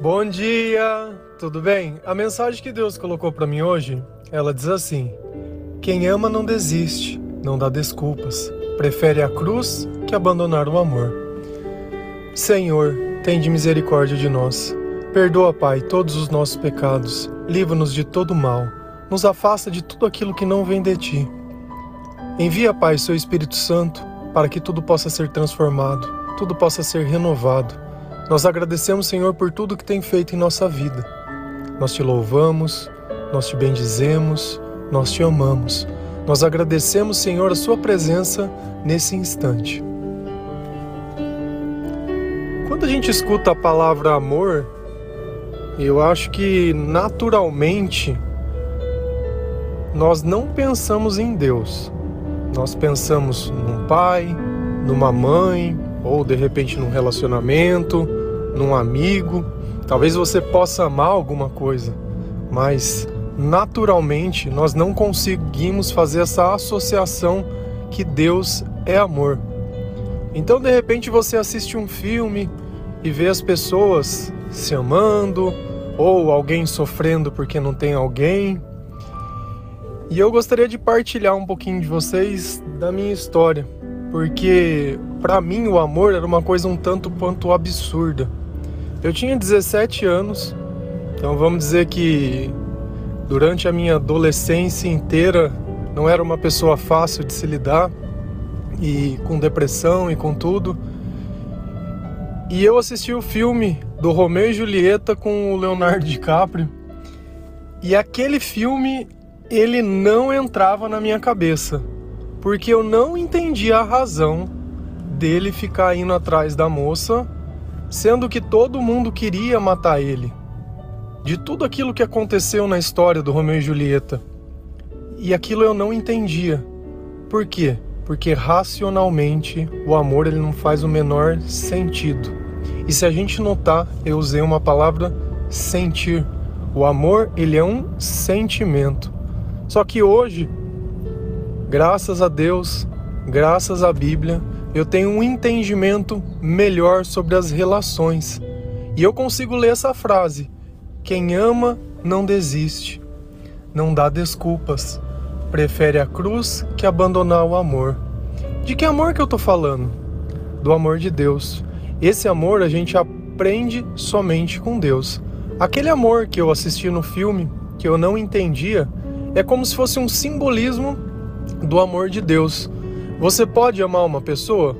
Bom dia, tudo bem? A mensagem que Deus colocou para mim hoje, ela diz assim: Quem ama não desiste, não dá desculpas, prefere a cruz que abandonar o amor. Senhor, tem de misericórdia de nós. Perdoa, Pai, todos os nossos pecados, livra-nos de todo mal, nos afasta de tudo aquilo que não vem de ti. Envia, Pai, seu Espírito Santo para que tudo possa ser transformado, tudo possa ser renovado nós agradecemos, Senhor, por tudo que tem feito em nossa vida. Nós te louvamos, nós te bendizemos, nós te amamos. Nós agradecemos, Senhor, a Sua presença nesse instante. Quando a gente escuta a palavra amor, eu acho que naturalmente nós não pensamos em Deus. Nós pensamos num pai, numa mãe, ou de repente num relacionamento, num amigo. Talvez você possa amar alguma coisa, mas naturalmente nós não conseguimos fazer essa associação que Deus é amor. Então, de repente, você assiste um filme e vê as pessoas se amando ou alguém sofrendo porque não tem alguém. E eu gostaria de partilhar um pouquinho de vocês da minha história, porque para mim o amor era uma coisa um tanto quanto absurda. Eu tinha 17 anos, então vamos dizer que durante a minha adolescência inteira não era uma pessoa fácil de se lidar e com depressão e com tudo. E eu assisti o filme do Romeu e Julieta com o Leonardo DiCaprio. E aquele filme ele não entrava na minha cabeça, porque eu não entendia a razão dele ficar indo atrás da moça sendo que todo mundo queria matar ele. De tudo aquilo que aconteceu na história do Romeu e Julieta. E aquilo eu não entendia. Por quê? Porque racionalmente o amor ele não faz o menor sentido. E se a gente notar, eu usei uma palavra sentir. O amor, ele é um sentimento. Só que hoje, graças a Deus, graças à Bíblia, eu tenho um entendimento melhor sobre as relações. E eu consigo ler essa frase: quem ama não desiste, não dá desculpas, prefere a cruz que abandonar o amor. De que amor que eu estou falando? Do amor de Deus. Esse amor a gente aprende somente com Deus. Aquele amor que eu assisti no filme, que eu não entendia, é como se fosse um simbolismo do amor de Deus. Você pode amar uma pessoa?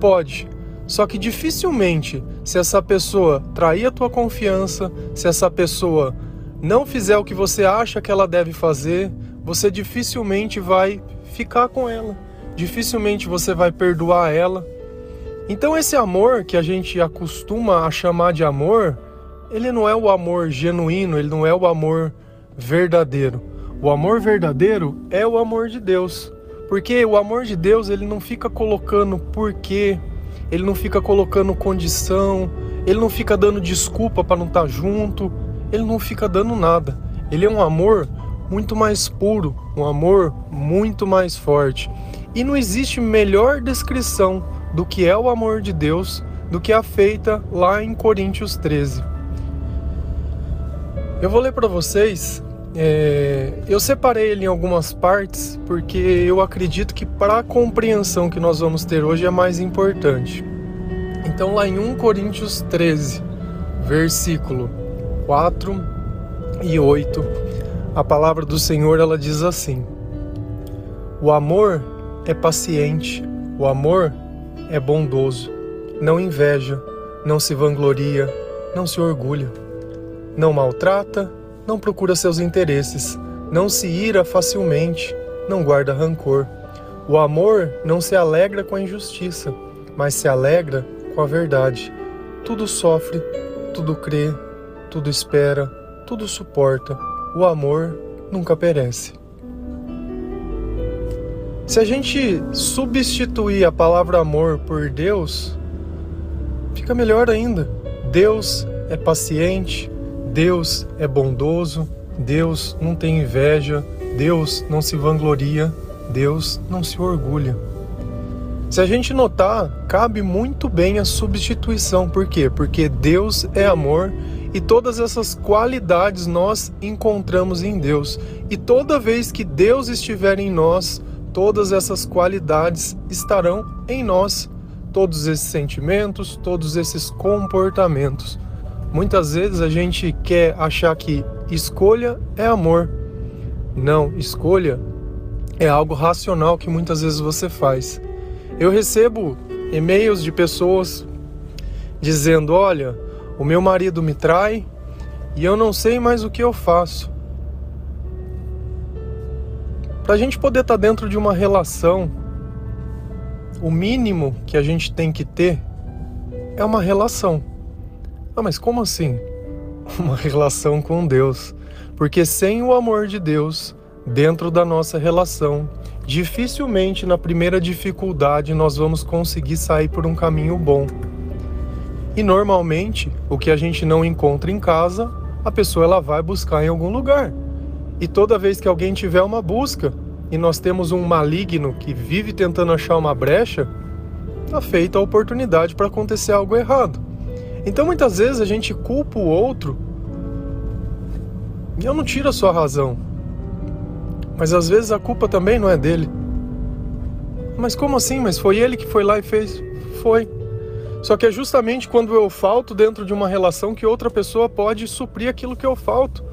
Pode. Só que dificilmente, se essa pessoa trair a tua confiança, se essa pessoa não fizer o que você acha que ela deve fazer, você dificilmente vai ficar com ela. Dificilmente você vai perdoar ela. Então esse amor que a gente acostuma a chamar de amor, ele não é o amor genuíno, ele não é o amor verdadeiro. O amor verdadeiro é o amor de Deus. Porque o amor de Deus, ele não fica colocando porquê, ele não fica colocando condição, ele não fica dando desculpa para não estar tá junto, ele não fica dando nada. Ele é um amor muito mais puro, um amor muito mais forte. E não existe melhor descrição do que é o amor de Deus do que a feita lá em Coríntios 13. Eu vou ler para vocês é, eu separei ele em algumas partes porque eu acredito que para a compreensão que nós vamos ter hoje é mais importante. Então, lá em 1 Coríntios 13, versículo 4 e 8, a palavra do Senhor ela diz assim: O amor é paciente, o amor é bondoso, não inveja, não se vangloria, não se orgulha, não maltrata não procura seus interesses, não se ira facilmente, não guarda rancor. O amor não se alegra com a injustiça, mas se alegra com a verdade. Tudo sofre, tudo crê, tudo espera, tudo suporta. O amor nunca perece. Se a gente substituir a palavra amor por Deus, fica melhor ainda. Deus é paciente, Deus é bondoso, Deus não tem inveja, Deus não se vangloria, Deus não se orgulha. Se a gente notar, cabe muito bem a substituição. Por quê? Porque Deus é amor E todas essas qualidades nós encontramos em Deus. E toda vez que Deus estiver em nós, todas essas qualidades estarão em nós. Todos esses sentimentos, todos esses comportamentos. Muitas vezes a gente quer achar que escolha é amor. Não, escolha é algo racional que muitas vezes você faz. Eu recebo e-mails de pessoas dizendo: Olha, o meu marido me trai e eu não sei mais o que eu faço. Para a gente poder estar tá dentro de uma relação, o mínimo que a gente tem que ter é uma relação. Ah, mas como assim? Uma relação com Deus. Porque sem o amor de Deus dentro da nossa relação, dificilmente na primeira dificuldade nós vamos conseguir sair por um caminho bom. E normalmente, o que a gente não encontra em casa, a pessoa ela vai buscar em algum lugar. E toda vez que alguém tiver uma busca e nós temos um maligno que vive tentando achar uma brecha, está feita a oportunidade para acontecer algo errado. Então muitas vezes a gente culpa o outro e eu não tiro a sua razão. Mas às vezes a culpa também não é dele. Mas como assim? Mas foi ele que foi lá e fez? Foi. Só que é justamente quando eu falto dentro de uma relação que outra pessoa pode suprir aquilo que eu falto.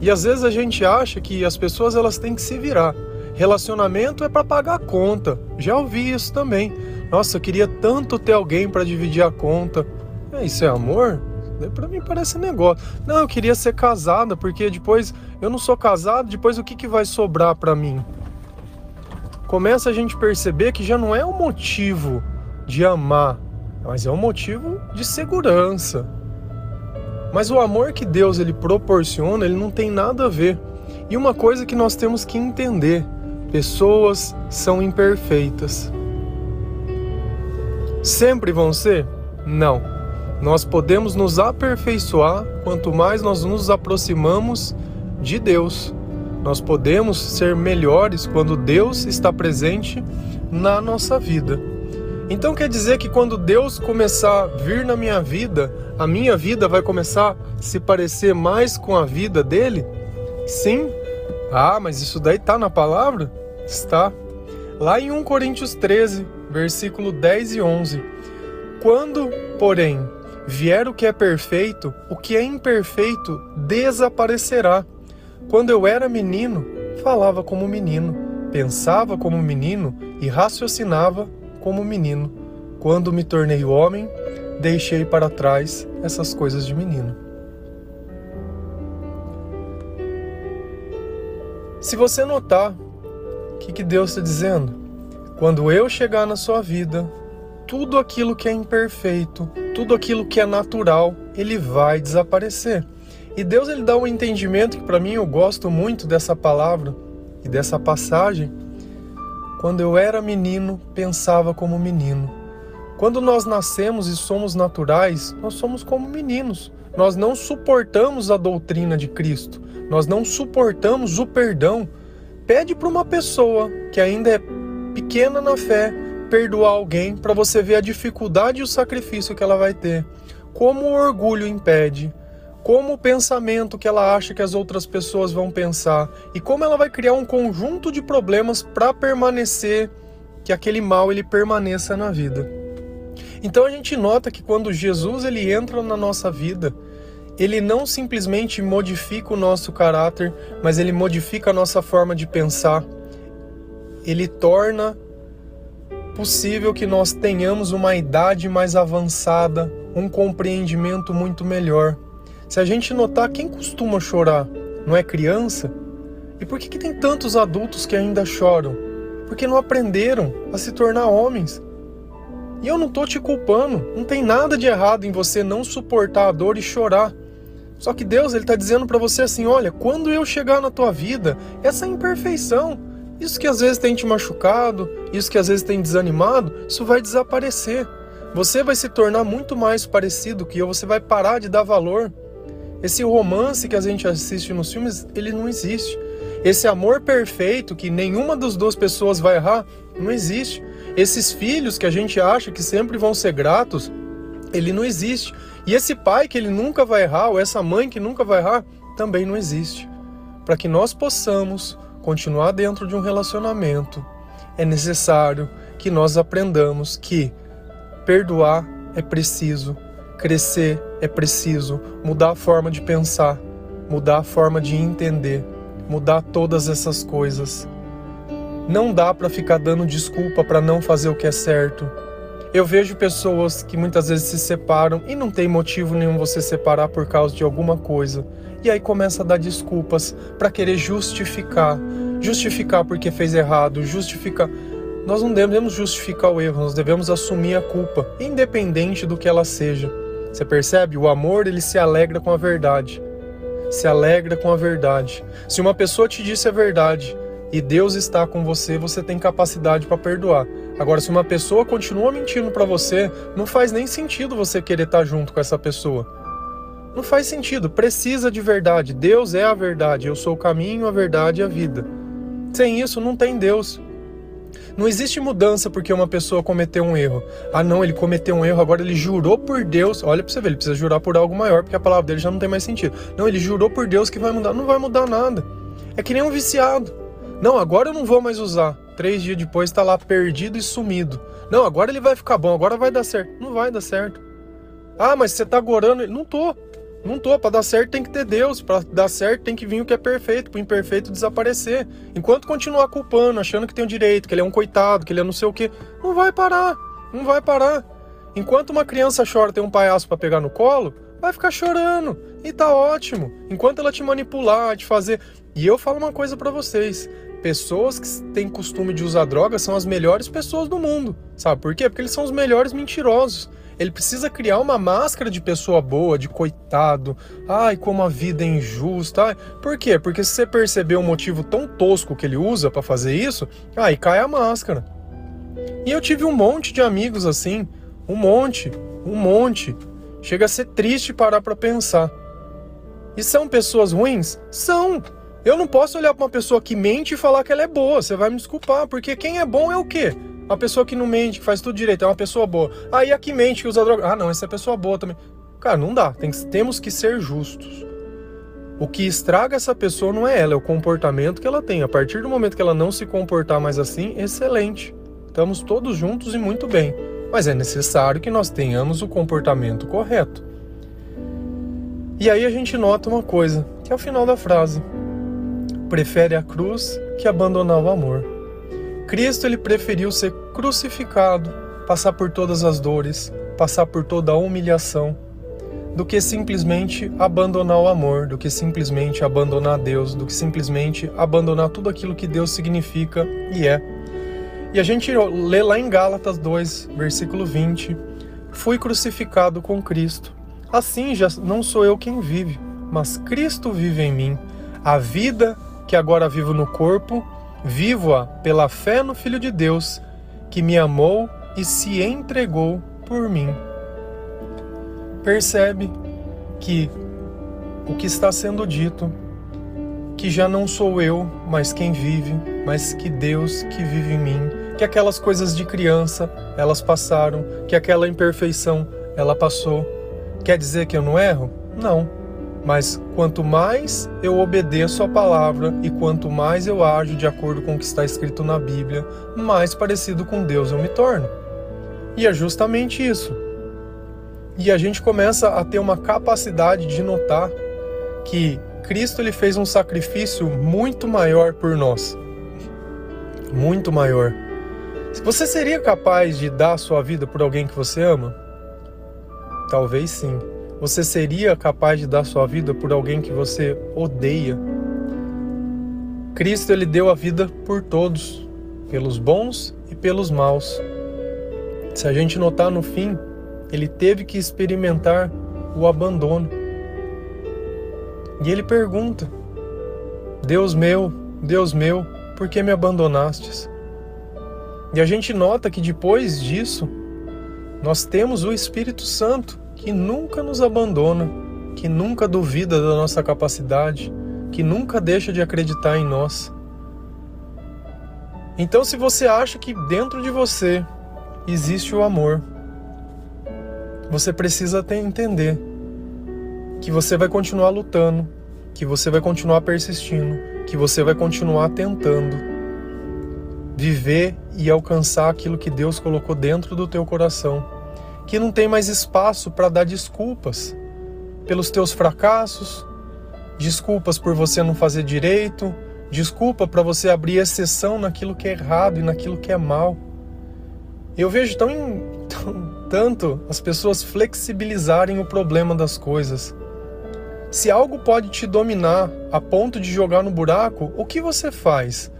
E às vezes a gente acha que as pessoas elas têm que se virar. Relacionamento é para pagar a conta. Já ouvi isso também. Nossa, eu queria tanto ter alguém para dividir a conta. Isso é amor? Para mim parece negócio. Não, eu queria ser casada porque depois eu não sou casado, depois o que, que vai sobrar para mim? Começa a gente perceber que já não é um motivo de amar mas é um motivo de segurança. Mas o amor que Deus ele proporciona, ele não tem nada a ver. E uma coisa que nós temos que entender: pessoas são imperfeitas. Sempre vão ser? Não. Nós podemos nos aperfeiçoar quanto mais nós nos aproximamos de Deus. Nós podemos ser melhores quando Deus está presente na nossa vida. Então quer dizer que quando Deus começar a vir na minha vida, a minha vida vai começar a se parecer mais com a vida dele? Sim. Ah, mas isso daí está na palavra? Está. Lá em 1 Coríntios 13, versículo 10 e 11. Quando, porém, vier o que é perfeito, o que é imperfeito desaparecerá. Quando eu era menino, falava como menino, pensava como menino e raciocinava como menino. Quando me tornei homem, deixei para trás essas coisas de menino. Se você notar, o que, que Deus está dizendo? Quando eu chegar na sua vida, tudo aquilo que é imperfeito, tudo aquilo que é natural, ele vai desaparecer. E Deus ele dá um entendimento que para mim eu gosto muito dessa palavra e dessa passagem, quando eu era menino, pensava como menino. Quando nós nascemos e somos naturais, nós somos como meninos. Nós não suportamos a doutrina de Cristo. Nós não suportamos o perdão. Pede para uma pessoa que ainda é pequena na fé perdoar alguém para você ver a dificuldade e o sacrifício que ela vai ter. Como o orgulho impede, como o pensamento que ela acha que as outras pessoas vão pensar e como ela vai criar um conjunto de problemas para permanecer que aquele mal ele permaneça na vida. Então a gente nota que quando Jesus ele entra na nossa vida, ele não simplesmente modifica o nosso caráter, mas ele modifica a nossa forma de pensar. Ele torna possível que nós tenhamos uma idade mais avançada, um compreendimento muito melhor. Se a gente notar quem costuma chorar não é criança, e por que, que tem tantos adultos que ainda choram? Porque não aprenderam a se tornar homens. E eu não tô te culpando, não tem nada de errado em você não suportar a dor e chorar. Só que Deus ele está dizendo para você assim, olha, quando eu chegar na tua vida, essa imperfeição, isso que às vezes tem te machucado, isso que às vezes tem desanimado, isso vai desaparecer. Você vai se tornar muito mais parecido que eu, você vai parar de dar valor esse romance que a gente assiste nos filmes, ele não existe. Esse amor perfeito que nenhuma das duas pessoas vai errar, não existe. Esses filhos que a gente acha que sempre vão ser gratos, Ele não existe. E esse pai que ele nunca vai errar, ou essa mãe que nunca vai errar, também não existe. Para que nós possamos continuar dentro de um relacionamento, é necessário que nós aprendamos que perdoar é preciso, crescer é preciso, mudar a forma de pensar, mudar a forma de entender, mudar todas essas coisas. Não dá para ficar dando desculpa para não fazer o que é certo. Eu vejo pessoas que muitas vezes se separam e não tem motivo nenhum você separar por causa de alguma coisa. E aí começa a dar desculpas para querer justificar, justificar porque fez errado, justificar. Nós não devemos justificar o erro, nós devemos assumir a culpa, independente do que ela seja. Você percebe? O amor ele se alegra com a verdade. Se alegra com a verdade. Se uma pessoa te disse a verdade e Deus está com você, você tem capacidade para perdoar. Agora, se uma pessoa continua mentindo para você, não faz nem sentido você querer estar tá junto com essa pessoa. Não faz sentido. Precisa de verdade. Deus é a verdade. Eu sou o caminho, a verdade e a vida. Sem isso, não tem Deus. Não existe mudança porque uma pessoa cometeu um erro. Ah, não, ele cometeu um erro, agora ele jurou por Deus. Olha para você ver, ele precisa jurar por algo maior, porque a palavra dele já não tem mais sentido. Não, ele jurou por Deus que vai mudar. Não vai mudar nada. É que nem um viciado. Não, agora eu não vou mais usar. Três dias depois está lá perdido e sumido. Não, agora ele vai ficar bom, agora vai dar certo. Não vai dar certo. Ah, mas você tá gorando. Não tô. Não tô. Para dar certo tem que ter Deus. Para dar certo tem que vir o que é perfeito, para o imperfeito desaparecer. Enquanto continuar culpando, achando que tem o direito, que ele é um coitado, que ele é não sei o quê, não vai parar. Não vai parar. Enquanto uma criança chora tem um palhaço para pegar no colo, vai ficar chorando. E tá ótimo. Enquanto ela te manipular, te fazer. E eu falo uma coisa para vocês pessoas que têm costume de usar drogas são as melhores pessoas do mundo. Sabe por quê? Porque eles são os melhores mentirosos. Ele precisa criar uma máscara de pessoa boa, de coitado. Ai, como a vida é injusta. Por quê? Porque se você perceber um motivo tão tosco que ele usa para fazer isso, aí cai a máscara. E eu tive um monte de amigos assim, um monte, um monte. Chega a ser triste parar para pensar. E são pessoas ruins? São. Eu não posso olhar para uma pessoa que mente e falar que ela é boa. Você vai me desculpar, porque quem é bom é o quê? Uma pessoa que não mente, que faz tudo direito, é uma pessoa boa. Aí a que mente, que usa droga. Ah, não, essa é pessoa boa também. Cara, não dá. Tem, temos que ser justos. O que estraga essa pessoa não é ela, é o comportamento que ela tem. A partir do momento que ela não se comportar mais assim, excelente. Estamos todos juntos e muito bem. Mas é necessário que nós tenhamos o comportamento correto. E aí a gente nota uma coisa, que é o final da frase prefere a cruz que abandonar o amor. Cristo ele preferiu ser crucificado, passar por todas as dores, passar por toda a humilhação, do que simplesmente abandonar o amor, do que simplesmente abandonar Deus, do que simplesmente abandonar tudo aquilo que Deus significa e é. E a gente lê lá em Gálatas 2, versículo 20: Fui crucificado com Cristo. Assim já não sou eu quem vive, mas Cristo vive em mim. A vida que agora vivo no corpo, vivo-a pela fé no Filho de Deus, que me amou e se entregou por mim. Percebe que o que está sendo dito, que já não sou eu, mas quem vive, mas que Deus que vive em mim, que aquelas coisas de criança, elas passaram, que aquela imperfeição, ela passou. Quer dizer que eu não erro? Não mas quanto mais eu obedeço a palavra e quanto mais eu ajo de acordo com o que está escrito na Bíblia, mais parecido com Deus eu me torno. E é justamente isso. E a gente começa a ter uma capacidade de notar que Cristo ele fez um sacrifício muito maior por nós. Muito maior. Você seria capaz de dar sua vida por alguém que você ama? Talvez sim. Você seria capaz de dar sua vida por alguém que você odeia? Cristo ele deu a vida por todos, pelos bons e pelos maus. Se a gente notar no fim, ele teve que experimentar o abandono. E ele pergunta: Deus meu, Deus meu, por que me abandonastes? E a gente nota que depois disso, nós temos o Espírito Santo que nunca nos abandona, que nunca duvida da nossa capacidade, que nunca deixa de acreditar em nós. Então, se você acha que dentro de você existe o amor, você precisa entender que você vai continuar lutando, que você vai continuar persistindo, que você vai continuar tentando viver e alcançar aquilo que Deus colocou dentro do teu coração, que não tem mais espaço para dar desculpas pelos teus fracassos, desculpas por você não fazer direito, desculpa para você abrir exceção naquilo que é errado e naquilo que é mal. Eu vejo tão, tão tanto as pessoas flexibilizarem o problema das coisas. Se algo pode te dominar a ponto de jogar no buraco, o que você faz?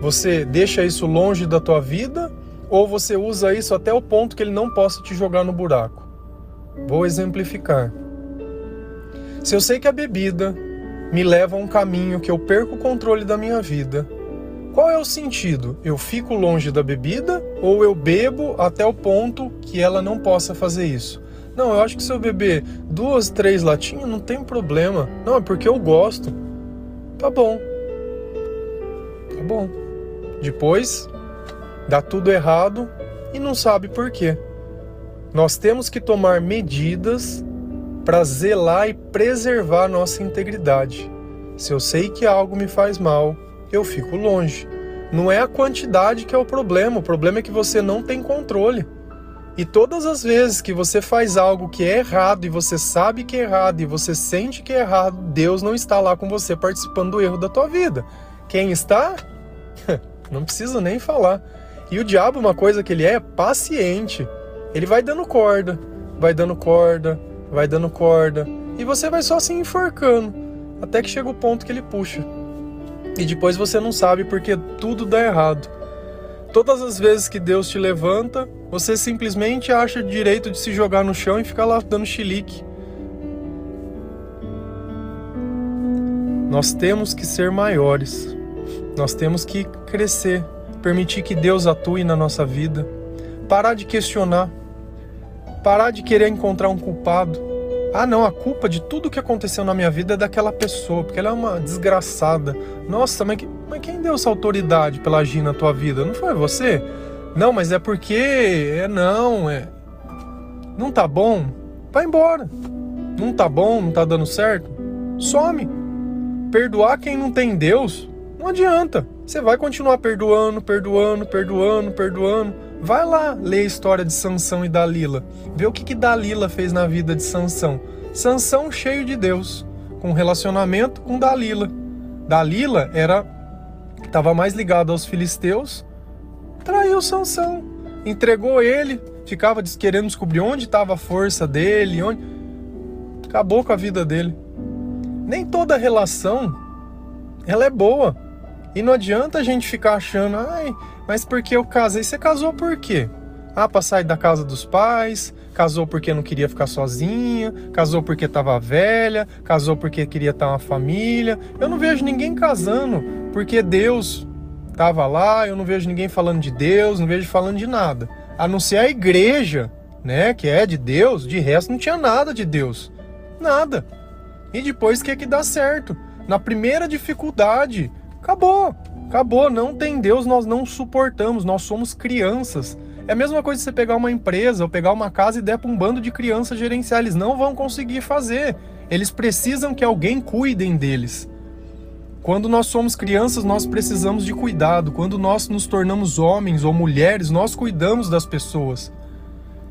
Você deixa isso longe da tua vida ou você usa isso até o ponto que ele não possa te jogar no buraco? Vou exemplificar. Se eu sei que a bebida me leva a um caminho que eu perco o controle da minha vida, qual é o sentido? Eu fico longe da bebida ou eu bebo até o ponto que ela não possa fazer isso? Não, eu acho que se eu beber duas, três latinhas não tem problema. Não, é porque eu gosto. Tá bom. Tá bom. Depois dá tudo errado e não sabe por quê. Nós temos que tomar medidas para zelar e preservar nossa integridade. Se eu sei que algo me faz mal, eu fico longe. Não é a quantidade que é o problema, o problema é que você não tem controle. E todas as vezes que você faz algo que é errado e você sabe que é errado e você sente que é errado, Deus não está lá com você participando do erro da tua vida. Quem está? Não precisa nem falar. E o diabo, uma coisa que ele é, é paciente. Ele vai dando corda, vai dando corda, vai dando corda. E você vai só se enforcando. Até que chega o ponto que ele puxa. E depois você não sabe porque tudo dá errado. Todas as vezes que Deus te levanta, você simplesmente acha direito de se jogar no chão e ficar lá dando chilique. Nós temos que ser maiores. Nós temos que crescer, permitir que Deus atue na nossa vida, parar de questionar, parar de querer encontrar um culpado. Ah, não, a culpa de tudo que aconteceu na minha vida é daquela pessoa, porque ela é uma desgraçada. Nossa, mas, mas quem deu essa autoridade para agir na tua vida? Não foi você? Não, mas é porque. É não, é. Não tá bom? Vai embora. Não tá bom, não tá dando certo? Some. Perdoar quem não tem Deus não adianta. Você vai continuar perdoando, perdoando, perdoando, perdoando. Vai lá ler a história de Sansão e Dalila. Vê o que, que Dalila fez na vida de Sansão. Sansão cheio de Deus, com relacionamento com Dalila. Dalila era estava mais ligado aos filisteus, traiu Sansão, entregou ele, ficava querendo descobrir onde estava a força dele, onde acabou com a vida dele. Nem toda relação ela é boa. E não adianta a gente ficar achando, ai, mas porque eu casei? Você casou por quê? Ah, pra sair da casa dos pais, casou porque não queria ficar sozinha, casou porque estava velha, casou porque queria estar uma família. Eu não vejo ninguém casando porque Deus estava lá, eu não vejo ninguém falando de Deus, não vejo falando de nada. A não ser a igreja, né, que é de Deus, de resto não tinha nada de Deus. Nada. E depois que é que dá certo? Na primeira dificuldade, Acabou. Acabou. Não tem Deus, nós não suportamos. Nós somos crianças. É a mesma coisa você pegar uma empresa ou pegar uma casa e der para um bando de crianças gerenciar. Eles não vão conseguir fazer. Eles precisam que alguém cuidem deles. Quando nós somos crianças, nós precisamos de cuidado. Quando nós nos tornamos homens ou mulheres, nós cuidamos das pessoas.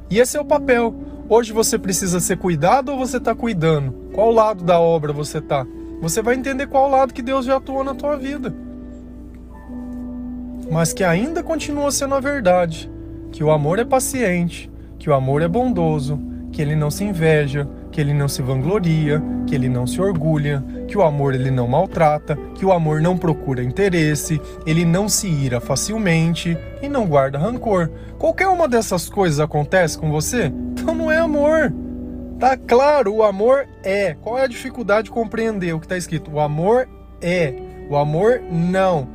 E esse é o papel. Hoje você precisa ser cuidado ou você está cuidando? Qual lado da obra você está? Você vai entender qual lado que Deus já atuou na tua vida. Mas que ainda continua sendo a verdade, que o amor é paciente, que o amor é bondoso, que ele não se inveja, que ele não se vangloria, que ele não se orgulha, que o amor ele não maltrata, que o amor não procura interesse, ele não se ira facilmente e não guarda rancor. Qualquer uma dessas coisas acontece com você? Então não é amor. Tá claro, o amor é. Qual é a dificuldade de compreender o que está escrito? O amor é. O amor não.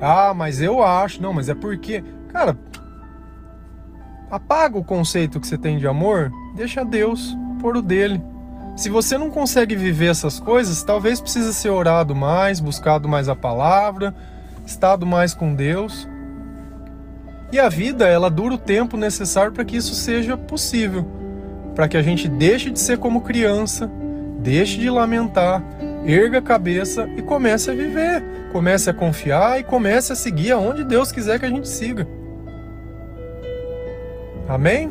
Ah, mas eu acho. Não, mas é porque. Cara, apaga o conceito que você tem de amor, deixa Deus por o dele. Se você não consegue viver essas coisas, talvez precise ser orado mais, buscado mais a palavra, estado mais com Deus. E a vida, ela dura o tempo necessário para que isso seja possível. Para que a gente deixe de ser como criança, deixe de lamentar, erga a cabeça e comece a viver, comece a confiar e comece a seguir aonde Deus quiser que a gente siga. Amém?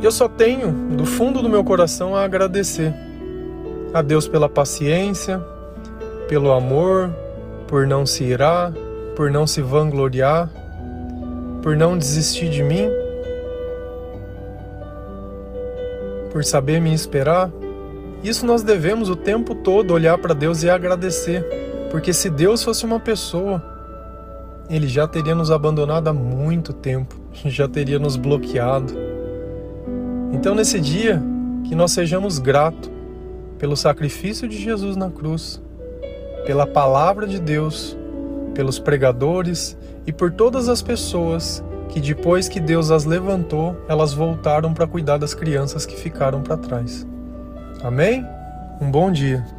Eu só tenho, do fundo do meu coração, a agradecer a Deus pela paciência, pelo amor, por não se irar, por não se vangloriar, por não desistir de mim, por saber me esperar. Isso nós devemos o tempo todo olhar para Deus e agradecer, porque se Deus fosse uma pessoa, Ele já teria nos abandonado há muito tempo, já teria nos bloqueado então, nesse dia, que nós sejamos gratos pelo sacrifício de Jesus na cruz, pela palavra de Deus, pelos pregadores e por todas as pessoas que depois que Deus as levantou, elas voltaram para cuidar das crianças que ficaram para trás. Amém? Um bom dia.